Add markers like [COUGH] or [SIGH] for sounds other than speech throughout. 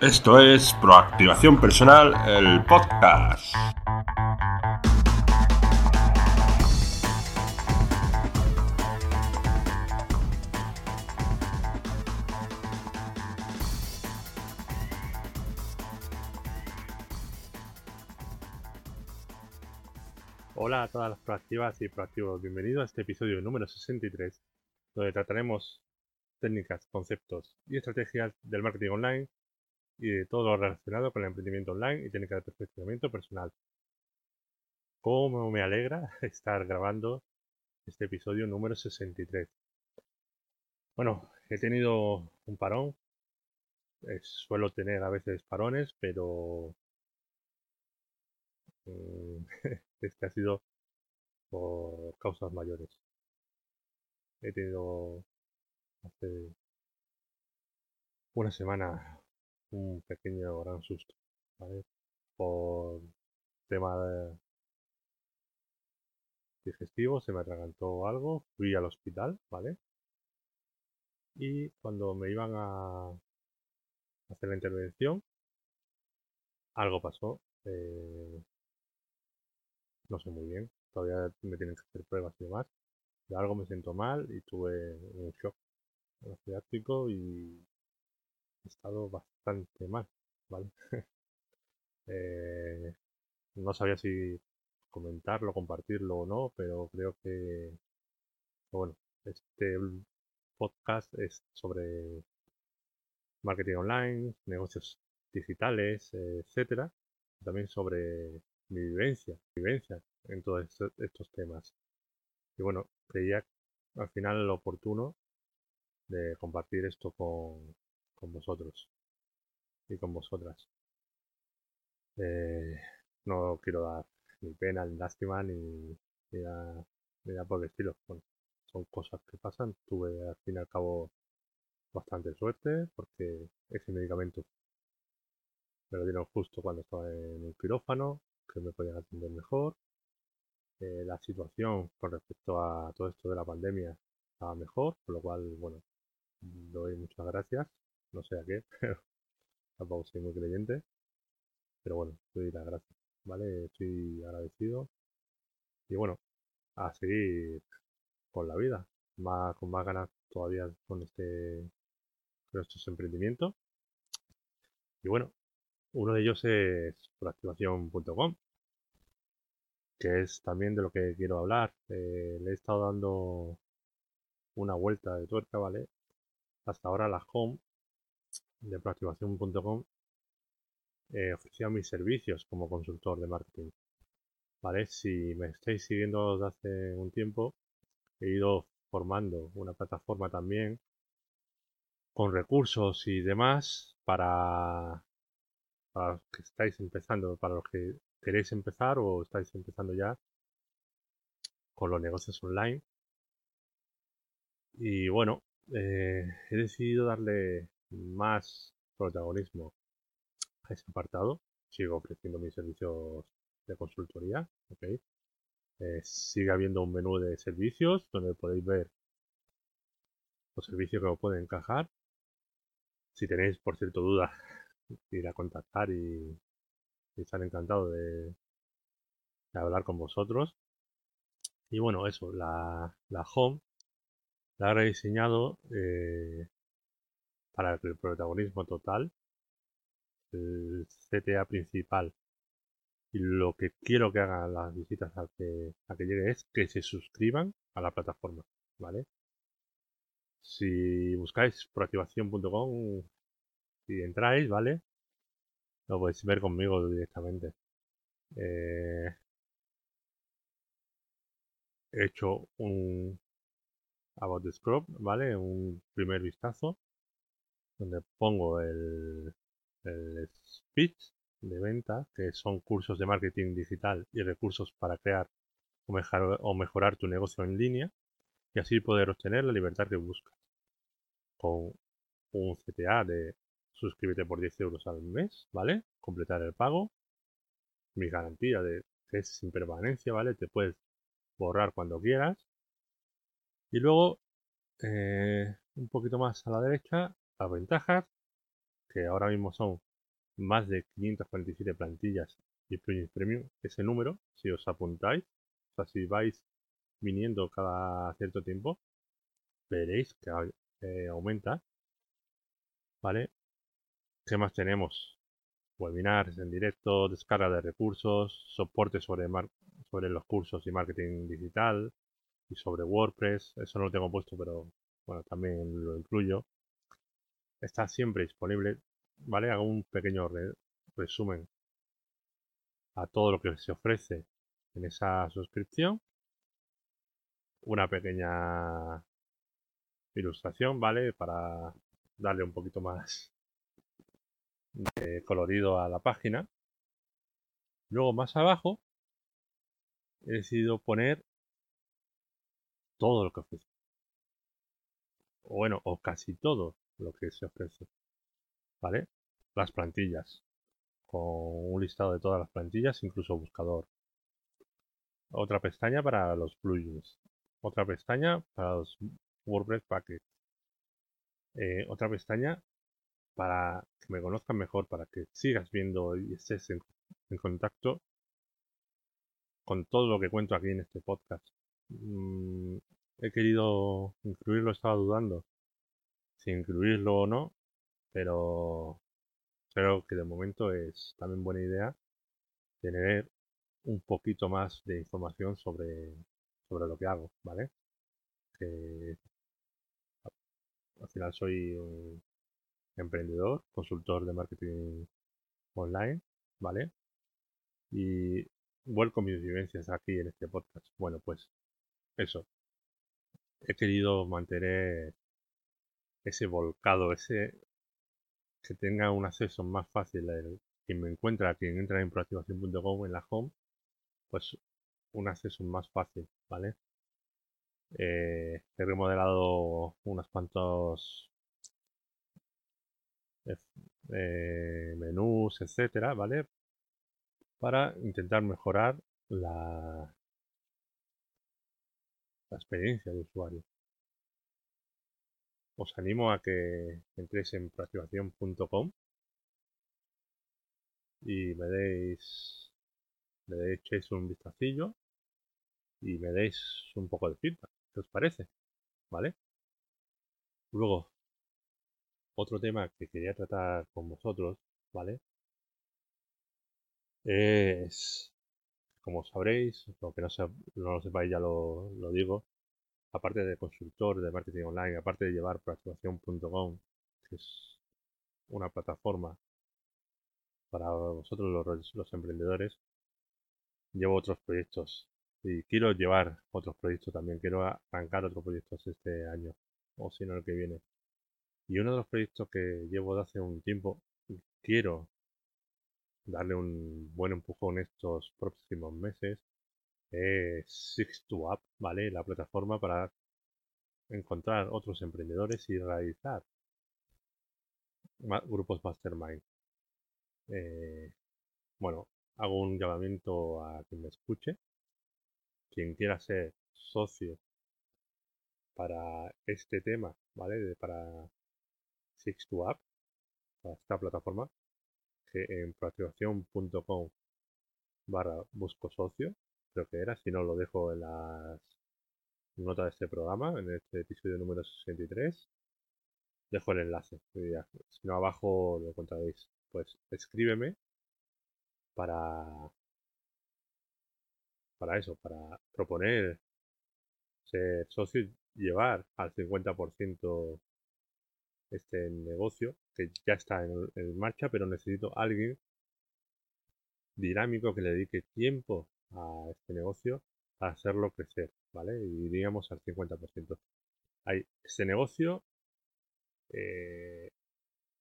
Esto es Proactivación Personal, el podcast. Hola a todas las proactivas y proactivos, bienvenidos a este episodio número 63, donde trataremos técnicas, conceptos y estrategias del marketing online y de todo lo relacionado con el emprendimiento online y técnicas de perfeccionamiento personal. Cómo me alegra [LAUGHS] estar grabando este episodio número 63. Bueno, he tenido un parón. suelo tener a veces parones, pero mm, [LAUGHS] este ha sido por causas mayores. He tenido hace una semana un pequeño gran susto, ¿vale? Por tema digestivo, se me atragantó algo, fui al hospital, ¿vale? Y cuando me iban a hacer la intervención, algo pasó. Eh, no sé muy bien, todavía me tienen que hacer pruebas y demás. De algo me siento mal y tuve un shock anafiláctico y estado bastante mal, ¿vale? [LAUGHS] Eh, no sabía si comentarlo, compartirlo o no, pero creo que, bueno, este podcast es sobre marketing online, negocios digitales, etcétera, también sobre mi vivencia, vivencia en todos estos temas. Y bueno, creía al final lo oportuno de compartir esto con, con vosotros y con vosotras. Eh, no quiero dar ni pena, ni lástima, ni, ni, nada, por estilo. son cosas que pasan. Tuve al fin y al cabo bastante suerte porque ese medicamento me lo dieron justo cuando estaba en un quirófano, que me podían atender mejor. Eh, la situación con respecto a todo esto de la pandemia estaba mejor, por lo cual, bueno, doy muchas gracias. No sé a qué, [LAUGHS] pero tampoco soy muy creyente. Pero bueno, doy las gracias, ¿vale? Estoy agradecido. Y bueno, a seguir con la vida, más, con más ganas todavía con este con estos emprendimientos. Y bueno, uno de ellos es proactivación.com, que es también de lo que quiero hablar. Eh, le he estado dando una vuelta de tuerca, ¿vale? Hasta ahora la home de proactivación.com eh, ofrecía mis servicios como consultor de marketing. ¿Vale? Si me estáis siguiendo desde hace un tiempo, he ido formando una plataforma también con recursos y demás para, los que estáis empezando, para los que queréis empezar o estáis empezando ya con los negocios online. Y bueno, eh, he decidido darle más protagonismo a ese apartado. Sigo ofreciendo mis servicios de consultoría. ¿okay? Eh, sigue habiendo un menú de servicios donde podéis ver los servicios que os pueden encajar. Si tenéis, por cierto, dudas, [LAUGHS] ir a contactar y, estar encantado de, hablar con vosotros. Y bueno, eso, la, la home la he rediseñado eh, para el protagonismo total, el CTA principal. Y lo que quiero que hagan las visitas a que, a que llegue es que se suscriban a la plataforma, ¿vale? Si buscáis proactivación.com y entráis, ¿vale? Lo podéis ver conmigo directamente. Eh, he hecho un about the scrub, ¿vale? Un primer vistazo donde pongo el, speech de venta, que son cursos de marketing digital y recursos para crear o mejorar, o mejorar tu negocio en línea y así poder obtener la libertad que buscas. Con un CTA de suscríbete por 10 euros al mes, ¿vale? Completar el pago. Mi garantía de que es sin permanencia, ¿vale? Te puedes borrar cuando quieras. Y luego, eh, un poquito más a la derecha, las ventajas, que ahora mismo son más de 547 plantillas y plugins premium, ese número, si os apuntáis, o sea, si vais viniendo cada cierto tiempo, veréis que eh, aumenta. ¿Vale? ¿Qué más tenemos? Webinars en directo, descarga de recursos, soporte sobre, sobre los cursos y marketing digital y sobre WordPress. Eso no lo tengo puesto, pero bueno, también lo incluyo. Está siempre disponible. ¿Vale? Hago un pequeño resumen a todo lo que se ofrece en esa suscripción. Una pequeña ilustración, ¿vale? Para darle un poquito más de colorido a la página. Luego más abajo he decidido poner todo lo que ofrece. Bueno, o casi todo lo que se ofrece. ¿Vale? Las plantillas. Con un listado de todas las plantillas, incluso buscador. Otra pestaña para los plugins. Otra pestaña para los WordPress Package. Eh, otra pestaña para que me conozcan mejor, para que sigas viendo y estés en, contacto con todo lo que cuento aquí en este podcast. Mm, he querido incluirlo, estaba dudando si incluirlo o no, pero creo que de momento es también buena idea tener un poquito más de información sobre, sobre lo que hago, ¿vale? Que al final soy un emprendedor, consultor de marketing online, ¿vale? Y vuelco mis vivencias aquí en este podcast. Bueno, pues eso. He querido mantener ese volcado, ese que tenga un acceso más fácil. El, quien me encuentra, quien entra en proactivación.com en la home, pues un acceso más fácil, ¿vale? Eh, he remodelado unos cuantos eh, menús, etcétera, ¿vale? Para intentar mejorar la, la experiencia de usuario. Os animo a que entréis en proactivación.com y me deis, me echéis un vistacillo y me deis un poco de feedback. ¿Qué os parece? ¿Vale? Luego, otro tema que quería tratar con vosotros, ¿vale? Es, como sabréis, aunque no, no lo sepáis ya lo, lo, digo, aparte de consultor de marketing online, aparte de llevar proactivación.com, que es una plataforma para vosotros los, emprendedores, llevo otros proyectos y quiero llevar otros proyectos también, quiero arrancar otros proyectos este año, o si no el que viene. Y uno de los proyectos que llevo de hace un tiempo, quiero darle un buen empujón estos próximos meses, es Six2Up, ¿vale? La plataforma para encontrar otros emprendedores y realizar grupos mastermind. Eh, bueno, hago un llamamiento a quien me escuche quien quiera ser socio para este tema, ¿vale? Para Six2App, para esta plataforma, que en proactivación.com barra busco socio, creo que era, si no lo dejo en las notas de este programa, en este episodio número 63, dejo el enlace, si no abajo lo encontraréis, pues escríbeme para para eso, para proponer ser socio y llevar al 50% este negocio que ya está en, marcha, pero necesito alguien dinámico que le dedique tiempo a este negocio para hacerlo crecer, ¿vale? Y diríamos al 50%. Hay este negocio eh,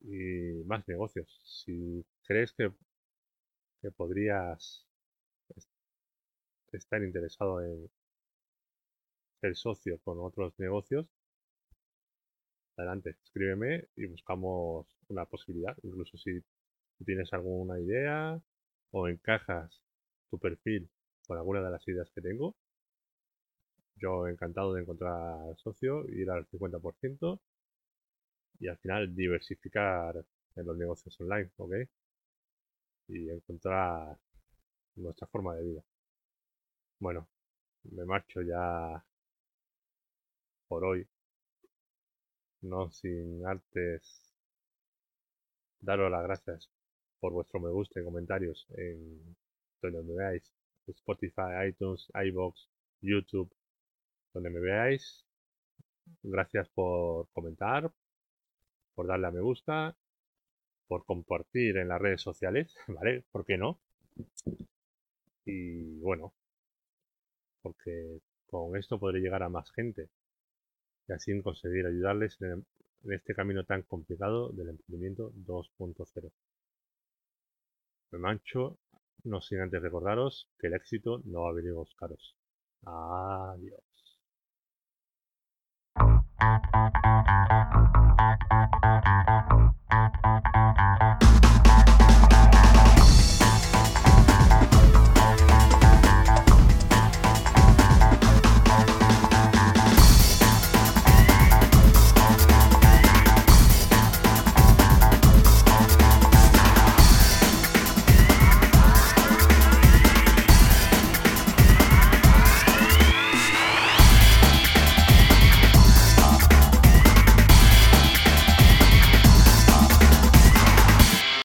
y más negocios. Si crees que, que podrías estar interesado en ser socio con otros negocios, adelante, escríbeme y buscamos una posibilidad. Incluso si tienes alguna idea o encajas tu perfil con alguna de las ideas que tengo, yo encantado de encontrar socio, ir al 50% y al final diversificar en los negocios online, ¿ok? y encontrar nuestra forma de vida. Bueno, me marcho ya por hoy. No sin antes daros las gracias por vuestro me gusta y comentarios en donde veáis. Spotify, iTunes, iBox, YouTube, donde me veáis. Gracias por comentar, por darle a me gusta, por compartir en las redes sociales, [LAUGHS] ¿vale? ¿Por qué no? Y bueno, porque con esto podré llegar a más gente y así conseguir ayudarles en, este camino tan complicado del emprendimiento 2.0. Me mancho, no sin antes recordaros que el éxito no va a venir caros. Adiós.